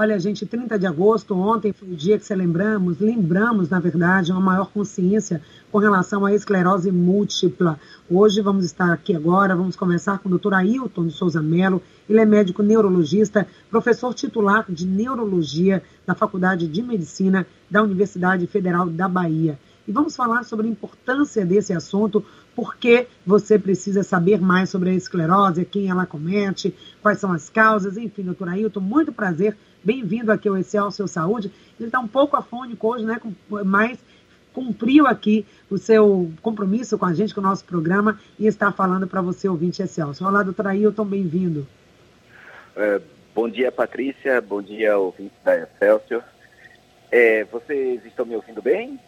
Olha, gente, 30 de agosto, ontem foi o dia que celebramos, lembramos, na verdade, uma maior consciência com relação à esclerose múltipla. Hoje vamos estar aqui agora, vamos conversar com o doutor Ailton de Souza Mello. Ele é médico neurologista, professor titular de neurologia da Faculdade de Medicina da Universidade Federal da Bahia. E vamos falar sobre a importância desse assunto, porque você precisa saber mais sobre a esclerose, quem ela comete, quais são as causas, enfim, doutor Ailton, muito prazer, bem-vindo aqui ao Excelsior Saúde. Ele está um pouco afônico hoje, né, mas cumpriu aqui o seu compromisso com a gente, com o nosso programa, e está falando para você, ouvinte Excelsior. Olá, doutor Ailton, bem-vindo. É, bom dia, Patrícia, bom dia, ouvinte da Excelsior. É, vocês estão me ouvindo bem?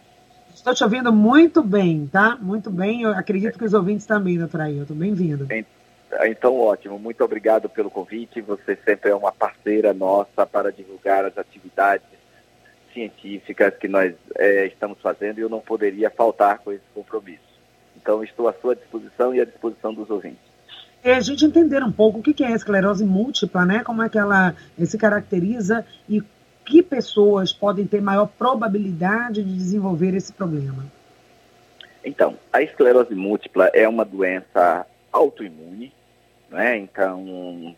Estou te ouvindo muito bem, tá? Muito bem. Eu acredito que os ouvintes também, doutor Ailton. Bem-vindo. Então, ótimo. Muito obrigado pelo convite. Você sempre é uma parceira nossa para divulgar as atividades científicas que nós é, estamos fazendo e eu não poderia faltar com esse compromisso. Então, estou à sua disposição e à disposição dos ouvintes. É a gente entender um pouco o que é a esclerose múltipla, né? Como é que ela se caracteriza e que pessoas podem ter maior probabilidade de desenvolver esse problema? Então, a esclerose múltipla é uma doença autoimune, né? Então,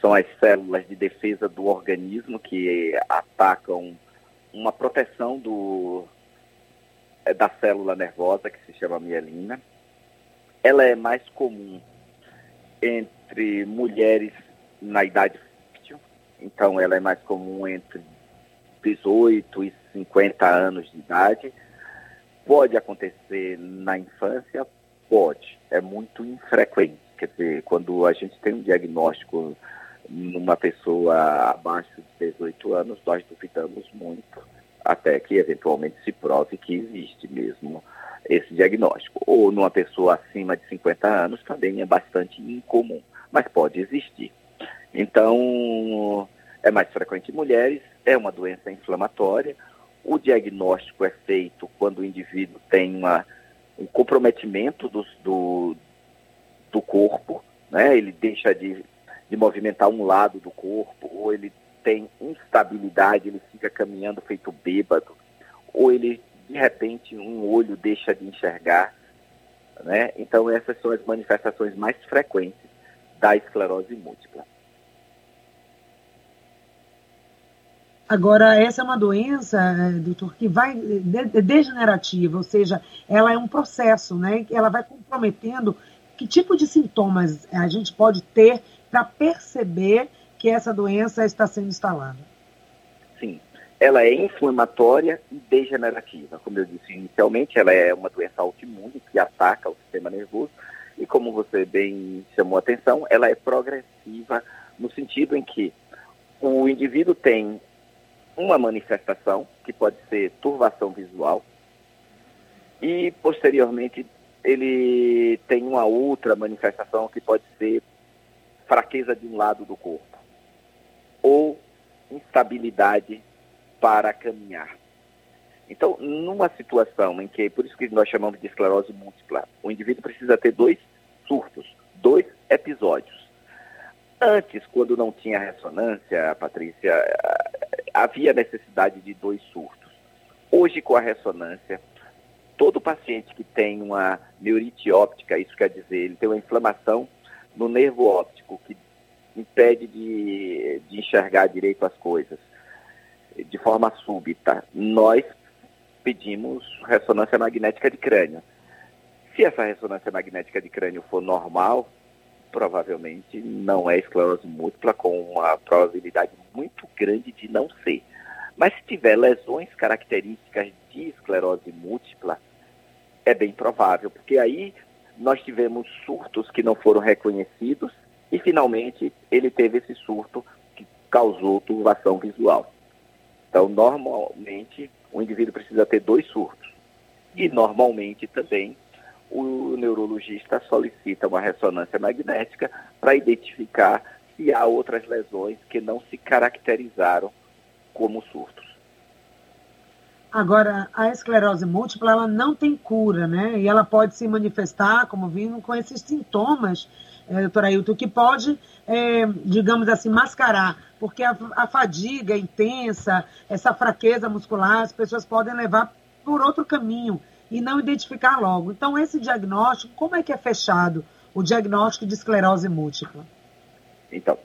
são as células de defesa do organismo que atacam uma proteção do, é, da célula nervosa, que se chama mielina. Ela é mais comum entre mulheres na idade fértil, então ela é mais comum entre 18 e 50 anos de idade. Pode acontecer na infância? Pode. É muito infrequente. Quer dizer, quando a gente tem um diagnóstico numa pessoa abaixo de 18 anos, nós duvidamos muito, até que eventualmente se prove que existe mesmo esse diagnóstico. Ou numa pessoa acima de 50 anos também é bastante incomum, mas pode existir. Então, é mais frequente em mulheres, é uma doença inflamatória. O diagnóstico é feito quando o indivíduo tem uma, um comprometimento do, do, do corpo, né? ele deixa de, de movimentar um lado do corpo, ou ele tem instabilidade, ele fica caminhando feito bêbado, ou ele, de repente, um olho deixa de enxergar. Né? Então, essas são as manifestações mais frequentes da esclerose múltipla. Agora, essa é uma doença, eh, doutor, que vai degenerativa, ou seja, ela é um processo, né? Ela vai comprometendo que tipo de sintomas a gente pode ter para perceber que essa doença está sendo instalada? Sim, ela é inflamatória e degenerativa. Como eu disse inicialmente, ela é uma doença autoimune que ataca o sistema nervoso e, como você bem chamou a atenção, ela é progressiva no sentido em que o indivíduo tem uma manifestação, que pode ser turvação visual, e posteriormente ele tem uma outra manifestação que pode ser fraqueza de um lado do corpo ou instabilidade para caminhar. Então, numa situação em que, por isso que nós chamamos de esclerose múltipla, o indivíduo precisa ter dois surtos, dois episódios. Antes, quando não tinha ressonância, Patrícia, havia necessidade de dois surtos. Hoje, com a ressonância, todo paciente que tem uma neurite óptica, isso quer dizer, ele tem uma inflamação no nervo óptico que impede de, de enxergar direito as coisas de forma súbita, nós pedimos ressonância magnética de crânio. Se essa ressonância magnética de crânio for normal, provavelmente não é esclerose múltipla, com uma probabilidade muito grande de não ser. Mas se tiver lesões características de esclerose múltipla, é bem provável, porque aí nós tivemos surtos que não foram reconhecidos e finalmente ele teve esse surto que causou turbação visual. Então, normalmente, o indivíduo precisa ter dois surtos. E normalmente também o neurologista solicita uma ressonância magnética para identificar se há outras lesões que não se caracterizaram como surtos. Agora, a esclerose múltipla ela não tem cura, né? E ela pode se manifestar, como vimos, com esses sintomas é, doutora Ailton, que pode, é, digamos assim, mascarar, porque a, a fadiga intensa, essa fraqueza muscular, as pessoas podem levar por outro caminho e não identificar logo. Então, esse diagnóstico, como é que é fechado o diagnóstico de esclerose múltipla? Então,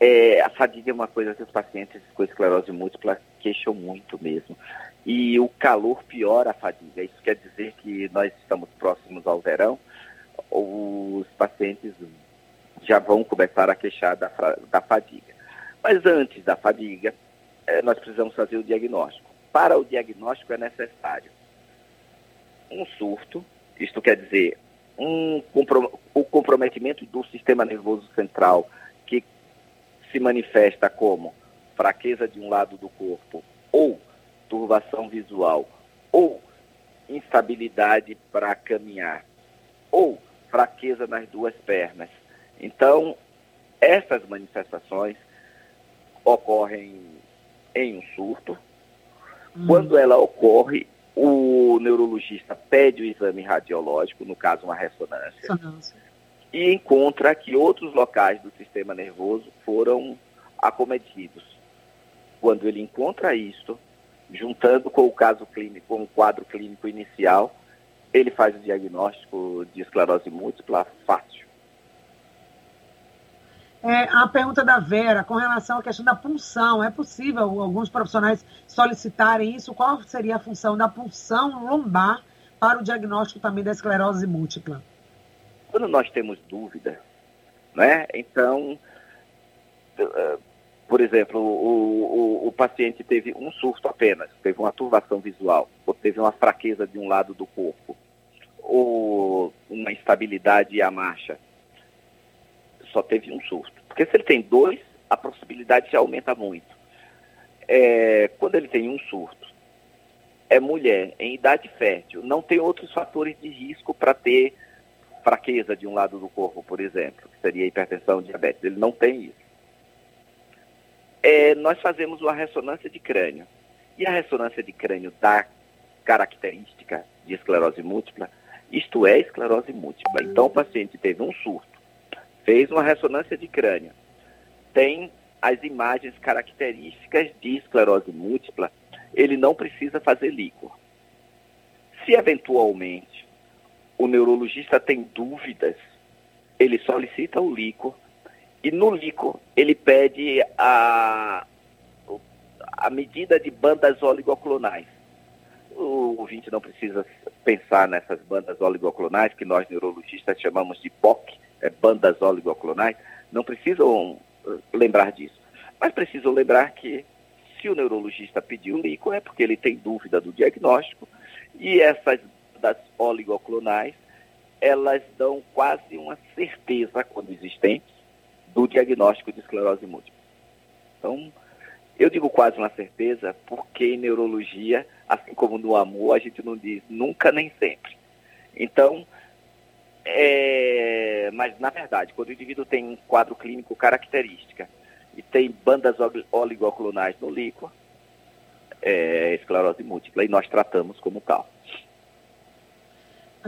é, a fadiga é uma coisa que os pacientes com esclerose múltipla queixam muito mesmo. E o calor piora a fadiga. Isso quer dizer que nós estamos próximos ao verão, os pacientes já vão começar a queixar da, da fadiga. Mas antes da fadiga, é, nós precisamos fazer o diagnóstico. Para o diagnóstico é necessário um surto, isto quer dizer, um o comprometimento do sistema nervoso central que se manifesta como fraqueza de um lado do corpo ou turbação visual ou instabilidade para caminhar ou fraqueza nas duas pernas. Então, essas manifestações ocorrem em um surto. Hum. Quando ela ocorre, o neurologista pede o exame radiológico, no caso uma ressonância, ressonância, e encontra que outros locais do sistema nervoso foram acometidos. Quando ele encontra isto, juntando com o caso clínico, com o quadro clínico inicial, ele faz o diagnóstico de esclerose múltipla fácil. É, a pergunta da Vera, com relação à questão da punção, é possível alguns profissionais solicitarem isso? Qual seria a função da punção lombar para o diagnóstico também da esclerose múltipla? Quando nós temos dúvida, né, então, uh, por exemplo, o, o, o, paciente teve um surto apenas, teve uma turbação visual, ou teve uma fraqueza de um lado do corpo, ou uma instabilidade à marcha só teve um surto. Porque se ele tem dois, a possibilidade já aumenta muito. É, quando ele tem um surto, é mulher, em idade fértil, não tem outros fatores de risco para ter fraqueza de um lado do corpo, por exemplo, que seria hipertensão, diabetes. Ele não tem isso. É, nós fazemos uma ressonância de crânio. E a ressonância de crânio dá característica de esclerose múltipla, isto é esclerose múltipla. Então o paciente teve um surto fez uma ressonância de crânio, tem as imagens características de esclerose múltipla, ele não precisa fazer líquor. Se eventualmente o neurologista tem dúvidas, ele solicita o líquor e no líquor ele pede a, a medida de bandas oligoclonais. O ouvinte não precisa pensar nessas bandas oligoclonais que nós neurologistas chamamos de POC, é, bandas oligoclonais, não precisam uh, lembrar disso. Mas precisam lembrar que se o neurologista pediu líquido é porque ele tem dúvida do diagnóstico e essas das oligoclonais, elas dão quase uma certeza, quando existentes, do diagnóstico de esclerose múltipla. Então, eu digo quase uma certeza porque em neurologia, assim como no amor, a gente não diz nunca nem sempre. Então, é, mas, na verdade, quando o indivíduo tem um quadro clínico característica e tem bandas oligoclonais no líquor, é esclerose múltipla e nós tratamos como tal.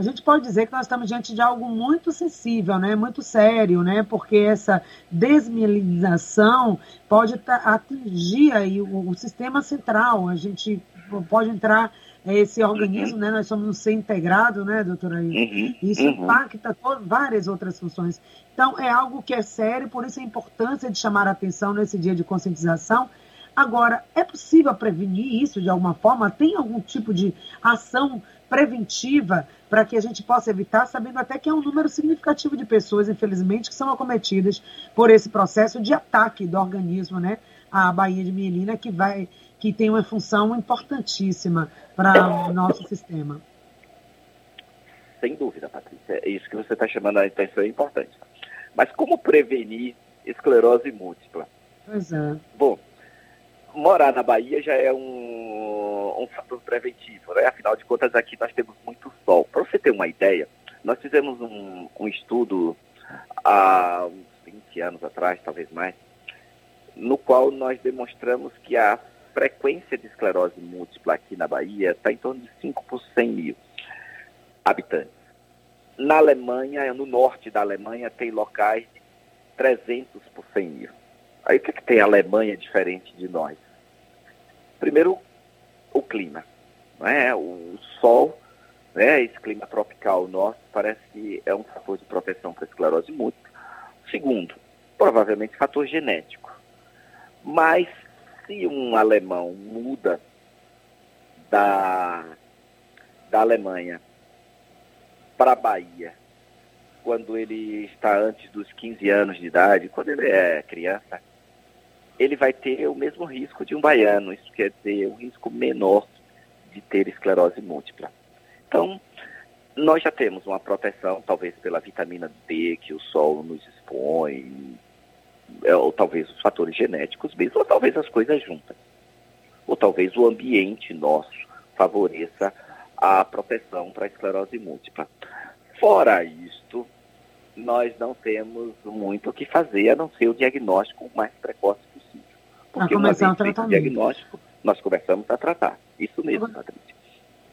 A gente pode dizer que nós estamos diante de algo muito sensível, né? muito sério, né? porque essa desmielinização pode atingir aí o, o sistema central. A gente pode entrar é esse organismo, uhum. né? Nós somos um ser integrado, né, doutora Uhum. Isso uhum. impacta várias outras funções. Então, é algo que é sério, por isso a importância de chamar a atenção nesse dia de conscientização. Agora, é possível prevenir isso de alguma forma? Tem algum tipo de ação preventiva para que a gente possa evitar, sabendo até que é um número significativo de pessoas, infelizmente, que são acometidas por esse processo de ataque do organismo, né? A baía de mielina, que vai que tem uma função importantíssima para o nosso sistema. Sem dúvida, Patrícia. É isso que você está chamando a atenção é importante. Mas como prevenir esclerose múltipla? Pois é. Bom, morar na Bahia já é um, um fator preventivo, né? Afinal de contas, aqui nós temos muito sol. Para você ter uma ideia, nós fizemos um, um estudo há uns 20 anos atrás, talvez mais, no qual nós demonstramos que a frequência de esclerose múltipla aqui na Bahia está em torno de 5 por 100 mil habitantes. na Alemanha, no norte da Alemanha, tem locais de 300 por 100 mil. Aí o que, que tem a Alemanha diferente de nós? Primeiro, clima. Né? O sol, né? esse clima tropical nosso, parece que é um fator de proteção para a esclerose múltipla. Segundo, provavelmente fator genético. Mas se um alemão muda da, da Alemanha para a Bahia, quando ele está antes dos 15 anos de idade, quando ele é criança, ele vai ter o mesmo risco de um baiano, isso quer dizer, um risco menor de ter esclerose múltipla. Então, nós já temos uma proteção, talvez pela vitamina D que o sol nos expõe, é, ou talvez os fatores genéticos mesmo, ou talvez as coisas juntas. Ou talvez o ambiente nosso favoreça a proteção para a esclerose múltipla. Fora isto, nós não temos muito o que fazer a não ser o diagnóstico mais precoce. Porque uma vez feito o diagnóstico, nós começamos a tratar. Isso mesmo, Patrícia.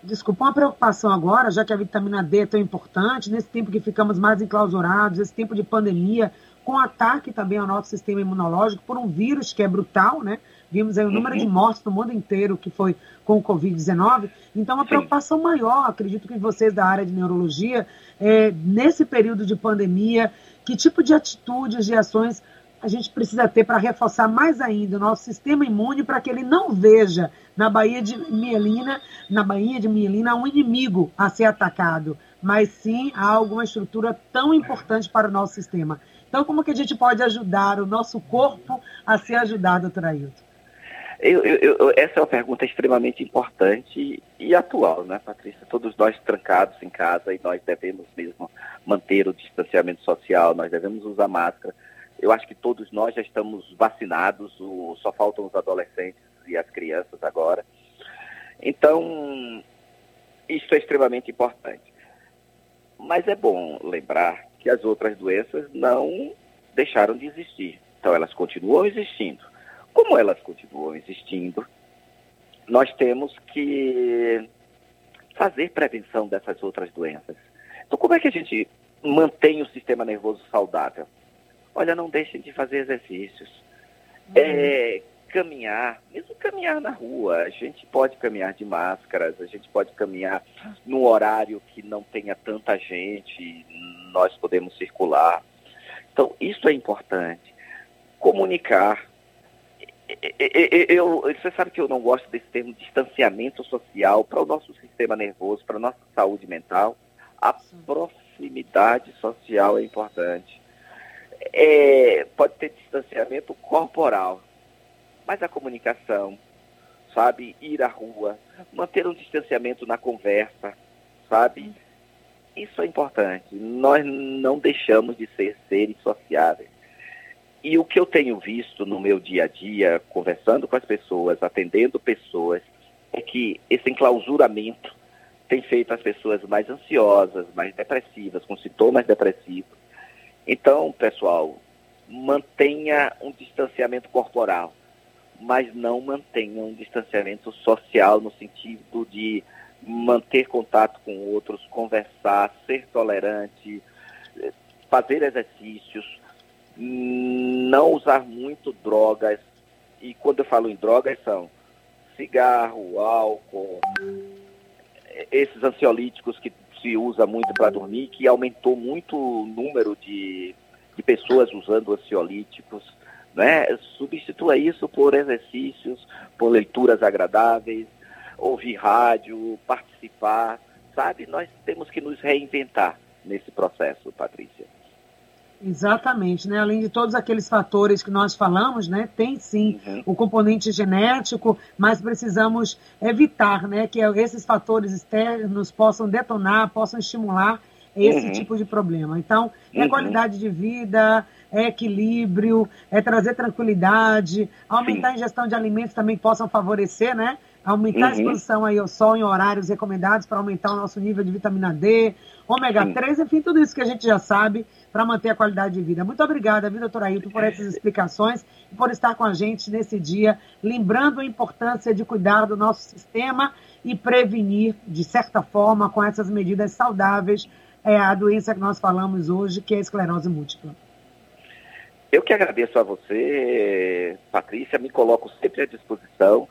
Desculpa, uma preocupação agora, já que a vitamina D é tão importante, nesse tempo que ficamos mais enclausurados, esse tempo de pandemia, com ataque também ao nosso sistema imunológico por um vírus que é brutal, né? Vimos aí o número de uhum. mortes no mundo inteiro que foi com o Covid-19. Então, uma Sim. preocupação maior, acredito que vocês da área de neurologia, é, nesse período de pandemia, que tipo de atitudes, de ações a gente precisa ter para reforçar mais ainda o nosso sistema imune para que ele não veja na Baía de Mielina, na Baía de Mielina, um inimigo a ser atacado, mas sim alguma estrutura tão importante para o nosso sistema. Então, como que a gente pode ajudar o nosso corpo a ser ajudado, doutora Ailton? Eu, eu, eu, essa é uma pergunta extremamente importante e atual, né, Patrícia? Todos nós trancados em casa e nós devemos mesmo manter o distanciamento social, nós devemos usar máscara. Eu acho que todos nós já estamos vacinados, o, só faltam os adolescentes e as crianças agora. Então, isso é extremamente importante. Mas é bom lembrar que as outras doenças não deixaram de existir. Então, elas continuam existindo como elas continuam existindo, nós temos que fazer prevenção dessas outras doenças. Então, como é que a gente mantém o sistema nervoso saudável? Olha, não deixem de fazer exercícios. Uhum. É, caminhar, mesmo caminhar na rua, a gente pode caminhar de máscaras, a gente pode caminhar num horário que não tenha tanta gente, nós podemos circular. Então, isso é importante. Comunicar, eu, você sabe que eu não gosto desse termo distanciamento social para o nosso sistema nervoso, para a nossa saúde mental. A proximidade social é importante. É, pode ter distanciamento corporal, mas a comunicação, sabe? Ir à rua, manter um distanciamento na conversa, sabe? Isso é importante. Nós não deixamos de ser seres sociáveis. E o que eu tenho visto no meu dia a dia, conversando com as pessoas, atendendo pessoas, é que esse enclausuramento tem feito as pessoas mais ansiosas, mais depressivas, com sintomas depressivos. Então, pessoal, mantenha um distanciamento corporal, mas não mantenha um distanciamento social no sentido de manter contato com outros, conversar, ser tolerante, fazer exercícios, não usar muito drogas. E quando eu falo em drogas, são cigarro, álcool, esses ansiolíticos que se usa muito para dormir, que aumentou muito o número de, de pessoas usando ansiolíticos. Né? Substitua isso por exercícios, por leituras agradáveis, ouvir rádio, participar, sabe? Nós temos que nos reinventar nesse processo, Patrícia. Exatamente, né? Além de todos aqueles fatores que nós falamos, né? Tem sim uhum. o componente genético, mas precisamos evitar, né? Que esses fatores externos possam detonar, possam estimular esse uhum. tipo de problema. Então, é uhum. qualidade de vida, é equilíbrio, é trazer tranquilidade, aumentar sim. a ingestão de alimentos também possam favorecer, né? Aumentar a uhum. exposição aí ao sol em horários recomendados para aumentar o nosso nível de vitamina D, ômega 3, enfim, tudo isso que a gente já sabe para manter a qualidade de vida. Muito obrigada, viu, doutora Ailton, por essas explicações e por estar com a gente nesse dia, lembrando a importância de cuidar do nosso sistema e prevenir, de certa forma, com essas medidas saudáveis, é a doença que nós falamos hoje, que é a esclerose múltipla. Eu que agradeço a você, Patrícia, me coloco sempre à disposição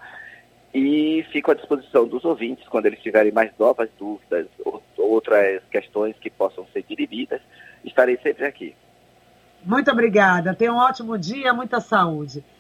e fico à disposição dos ouvintes quando eles tiverem mais novas dúvidas ou outras questões que possam ser dirimidas. Estarei sempre aqui. Muito obrigada. Tenha um ótimo dia, muita saúde.